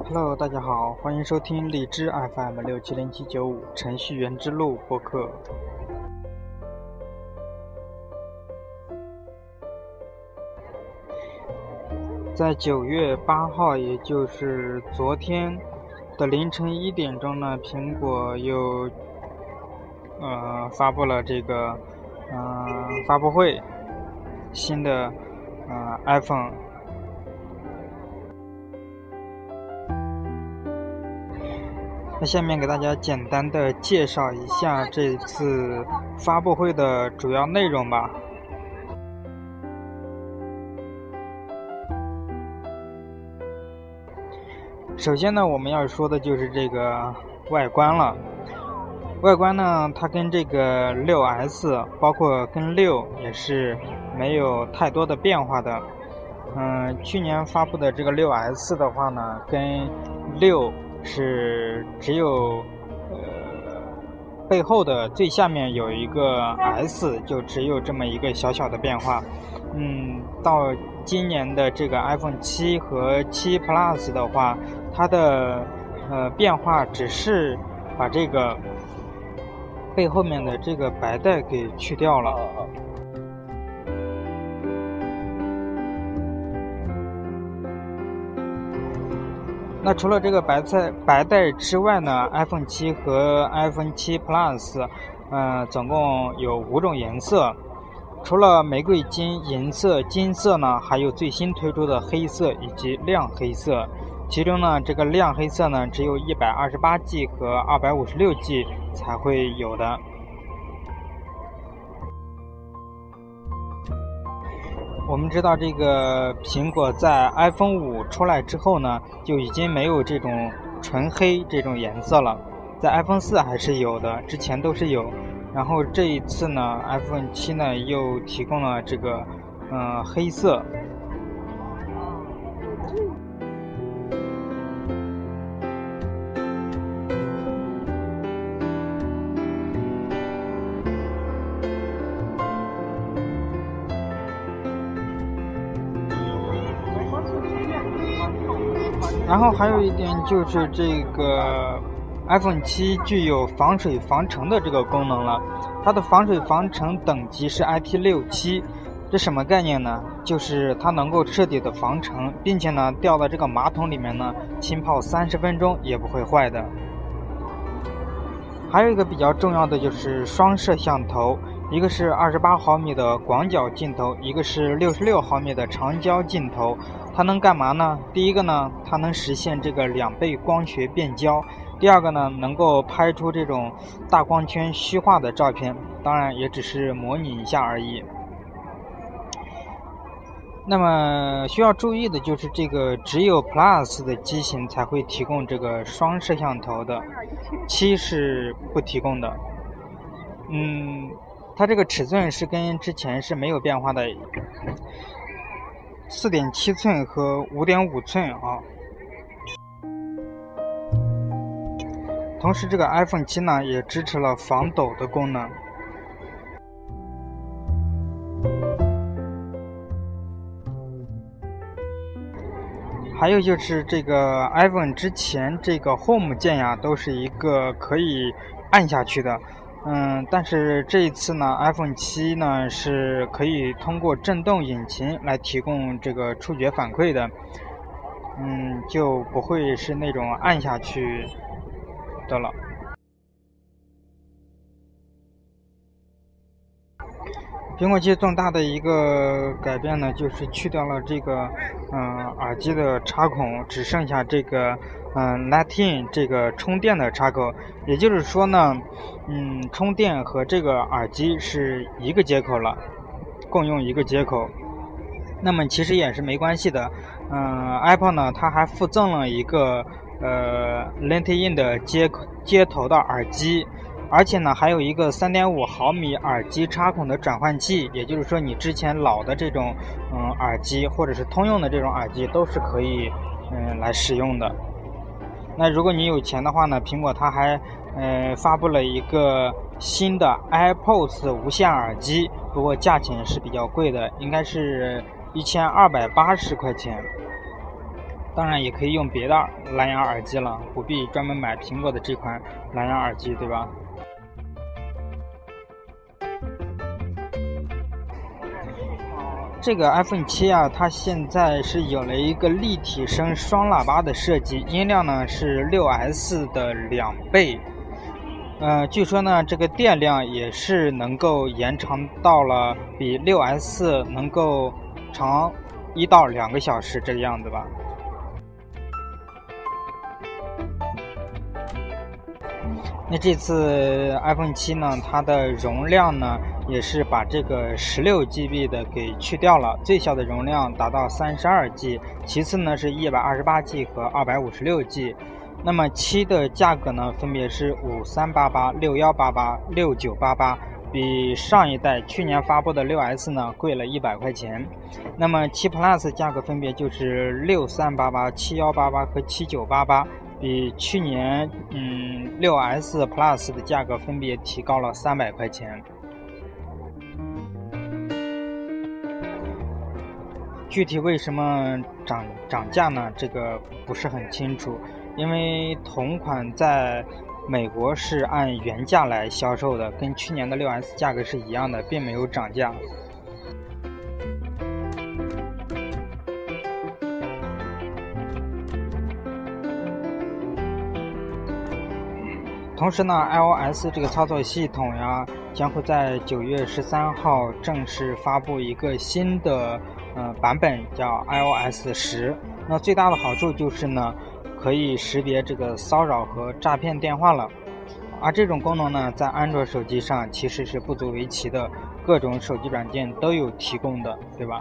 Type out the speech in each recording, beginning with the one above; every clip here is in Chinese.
Hello，大家好，欢迎收听荔枝 FM 六七零七九五程序员之路播客。在九月八号，也就是昨天的凌晨一点钟呢，苹果又呃发布了这个嗯发布会，新的呃 iPhone。那下面给大家简单的介绍一下这次发布会的主要内容吧。首先呢，我们要说的就是这个外观了。外观呢，它跟这个六 S，包括跟六也是没有太多的变化的。嗯，去年发布的这个六 S 的话呢，跟六。是只有呃背后的最下面有一个 S，就只有这么一个小小的变化。嗯，到今年的这个 iPhone 七和七 Plus 的话，它的呃变化只是把这个背后面的这个白带给去掉了。那除了这个白菜白带之外呢，iPhone 七和 iPhone 七 Plus，嗯，总共有五种颜色。除了玫瑰金、银色、金色呢，还有最新推出的黑色以及亮黑色。其中呢，这个亮黑色呢，只有一百二十八 G 和二百五十六 G 才会有的。我们知道，这个苹果在 iPhone 五出来之后呢，就已经没有这种纯黑这种颜色了。在 iPhone 四还是有的，之前都是有。然后这一次呢，iPhone 七呢又提供了这个嗯黑色。然后还有一点就是这个 iPhone 七具有防水防尘的这个功能了，它的防水防尘等级是 IP 六七，这什么概念呢？就是它能够彻底的防尘，并且呢掉到这个马桶里面呢浸泡三十分钟也不会坏的。还有一个比较重要的就是双摄像头，一个是二十八毫米的广角镜头，一个是六十六毫米的长焦镜头。它能干嘛呢？第一个呢，它能实现这个两倍光学变焦；第二个呢，能够拍出这种大光圈虚化的照片，当然也只是模拟一下而已。那么需要注意的就是，这个只有 Plus 的机型才会提供这个双摄像头的，七是不提供的。嗯，它这个尺寸是跟之前是没有变化的。四点七寸和五点五寸啊，同时这个 iPhone 七呢也支持了防抖的功能。还有就是这个 iPhone 之前这个 Home 键呀，都是一个可以按下去的。嗯，但是这一次呢，iPhone 七呢是可以通过震动引擎来提供这个触觉反馈的，嗯，就不会是那种按下去的了。苹果七重大的一个改变呢，就是去掉了这个嗯耳机的插孔，只剩下这个嗯 Lightning 这个充电的插口。也就是说呢，嗯，充电和这个耳机是一个接口了，共用一个接口。那么其实也是没关系的。嗯，Apple 呢，它还附赠了一个呃 Lightning 的接口接头的耳机。而且呢，还有一个三点五毫米耳机插孔的转换器，也就是说，你之前老的这种嗯耳机或者是通用的这种耳机都是可以嗯来使用的。那如果你有钱的话呢，苹果它还嗯发布了一个新的 AirPods 无线耳机，不过价钱是比较贵的，应该是一千二百八十块钱。当然也可以用别的蓝牙耳机了，不必专门买苹果的这款蓝牙耳机，对吧？这个 iPhone 七啊，它现在是有了一个立体声双喇叭的设计，音量呢是六 S 的两倍。呃，据说呢，这个电量也是能够延长到了比六 S 能够长一到两个小时这个样子吧。那这次 iPhone 七呢，它的容量呢也是把这个十六 GB 的给去掉了，最小的容量达到三十二 G，其次呢是一百二十八 G 和二百五十六 G。那么七的价格呢分别是五三八八、六幺八八、六九八八，比上一代去年发布的六 S 呢贵了一百块钱。那么七 Plus 价格分别就是六三八八、七幺八八和七九八八。比去年，嗯，六 S Plus 的价格分别提高了三百块钱。具体为什么涨涨价呢？这个不是很清楚。因为同款在美国是按原价来销售的，跟去年的六 S 价格是一样的，并没有涨价。同时呢，iOS 这个操作系统呀，将会在九月十三号正式发布一个新的呃版本，叫 iOS 十。那最大的好处就是呢，可以识别这个骚扰和诈骗电话了。而这种功能呢，在安卓手机上其实是不足为奇的，各种手机软件都有提供的，对吧？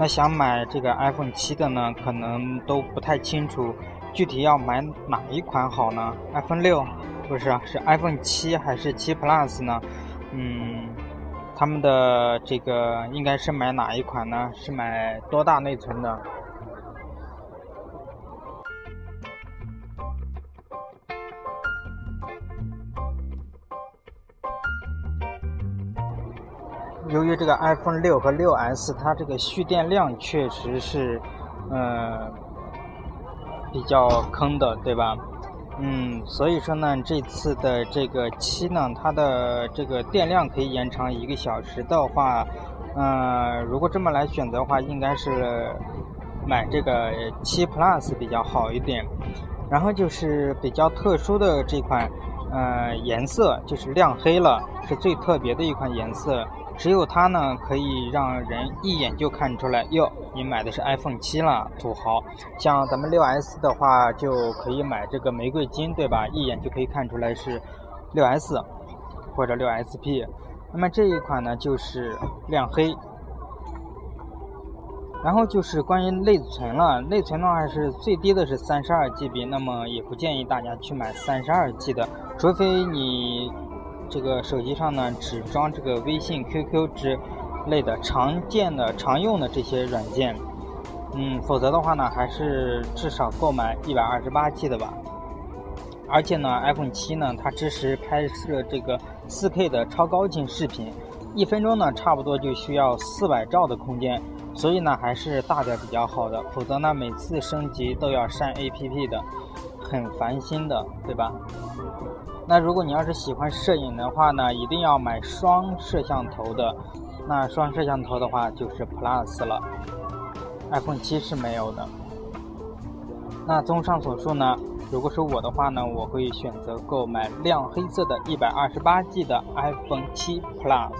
那想买这个 iPhone 七的呢，可能都不太清楚，具体要买哪一款好呢？iPhone 六不是，是 iPhone 七还是七 Plus 呢？嗯，他们的这个应该是买哪一款呢？是买多大内存的？由于这个 iPhone 六和六 S，它这个蓄电量确实是，呃，比较坑的，对吧？嗯，所以说呢，这次的这个七呢，它的这个电量可以延长一个小时的话，嗯，如果这么来选择的话，应该是买这个七 Plus 比较好一点。然后就是比较特殊的这款，呃，颜色就是亮黑了，是最特别的一款颜色。只有它呢，可以让人一眼就看出来哟，你买的是 iPhone 七了，土豪。像咱们六 S 的话，就可以买这个玫瑰金，对吧？一眼就可以看出来是六 S 或者六 SP。那么这一款呢，就是亮黑。然后就是关于内存了，内存的话是最低的是三十二 GB，那么也不建议大家去买三十二 G 的，除非你。这个手机上呢，只装这个微信、QQ 之类的常见的、常用的这些软件，嗯，否则的话呢，还是至少购买一百二十八 G 的吧。而且呢，iPhone 七呢，它支持拍摄这个 4K 的超高清视频，一分钟呢，差不多就需要四百兆的空间，所以呢，还是大点比较好的。否则呢，每次升级都要删 APP 的，很烦心的，对吧？那如果你要是喜欢摄影的话呢，一定要买双摄像头的。那双摄像头的话就是 Plus 了，iPhone 七是没有的。那综上所述呢，如果是我的话呢，我会选择购买亮黑色的 128G 的 iPhone 七 Plus。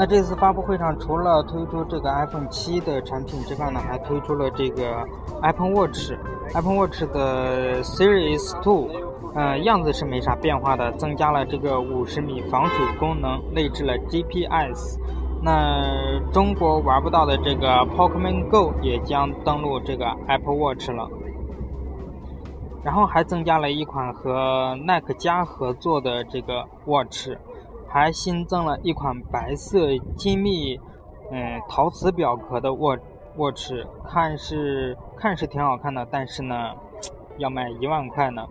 那这次发布会上，除了推出这个 iPhone 七的产品之外呢，还推出了这个 Apple Watch。Apple Watch 的 Series Two，呃，样子是没啥变化的，增加了这个五十米防水功能，内置了 GPS。那中国玩不到的这个 Pokemon Go 也将登陆这个 Apple Watch 了。然后还增加了一款和耐克家合作的这个 watch，还新增了一款白色精密嗯陶瓷表壳的握握持看是看是挺好看的，但是呢要卖一万块呢。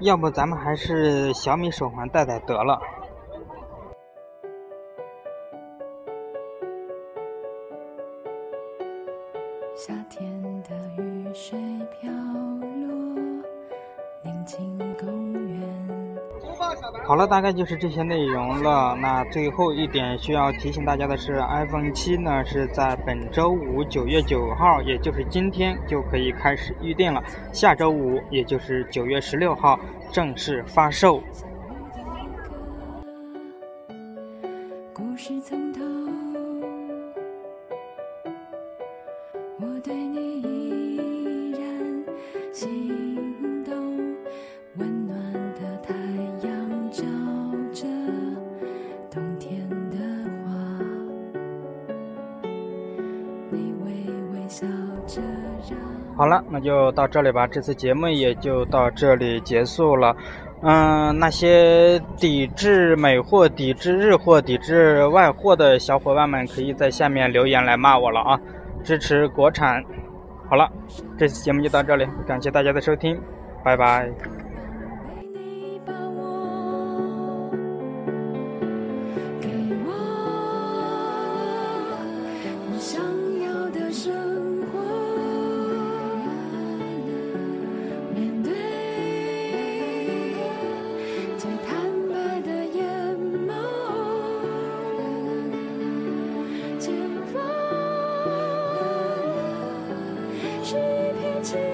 要不咱们还是小米手环戴戴得了。好了，大概就是这些内容了。那最后一点需要提醒大家的是，iPhone 七呢是在本周五九月九号，也就是今天就可以开始预定了。下周五，也就是九月十六号正式发售。好了，那就到这里吧，这次节目也就到这里结束了。嗯，那些抵制美货、抵制日货、抵制外货的小伙伴们，可以在下面留言来骂我了啊！支持国产。好了，这次节目就到这里，感谢大家的收听，拜拜。是。